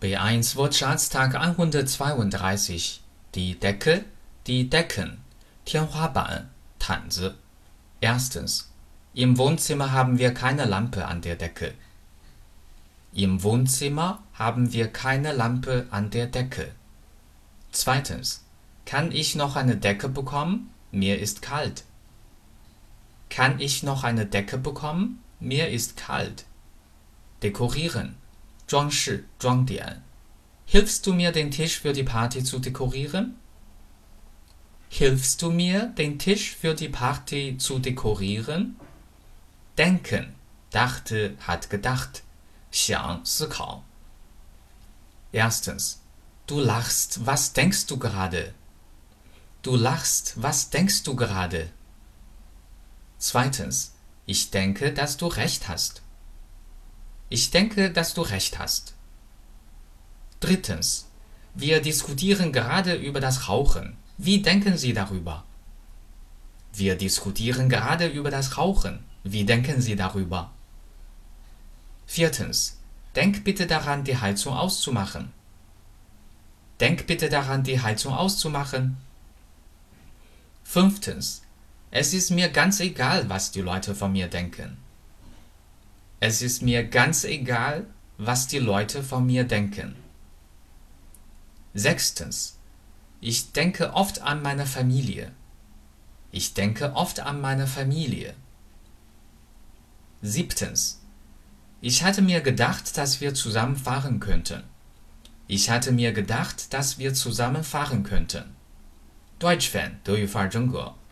B1 Wortschatztag 132 Die Decke, die Decken, 天花板, Tanze. Erstens. Im Wohnzimmer haben wir keine Lampe an der Decke. Im Wohnzimmer haben wir keine Lampe an der Decke. Zweitens. Kann ich noch eine Decke bekommen? Mir ist kalt. Kann ich noch eine Decke bekommen? Mir ist kalt. Dekorieren. 装饰装点. Hilfst du mir, den Tisch für die Party zu dekorieren? Hilfst du mir, den Tisch für die Party zu dekorieren? Denken. Dachte, hat gedacht. 想思考. Erstens. Du lachst, was denkst du gerade? Du lachst, was denkst du gerade? Zweitens. Ich denke, dass du recht hast. Ich denke, dass du recht hast. Drittens. Wir diskutieren gerade über das Rauchen. Wie denken Sie darüber? Wir diskutieren gerade über das Rauchen. Wie denken Sie darüber? Viertens. Denk bitte daran, die Heizung auszumachen. Denk bitte daran, die Heizung auszumachen. Fünftens. Es ist mir ganz egal, was die Leute von mir denken. Es ist mir ganz egal, was die Leute von mir denken. Sechstens. Ich denke oft an meine Familie. Ich denke oft an meine Familie. Siebtens. Ich hatte mir gedacht, dass wir zusammen fahren könnten. Ich hatte mir gedacht, dass wir zusammen fahren könnten. Deutsch Fan 德语范儿真格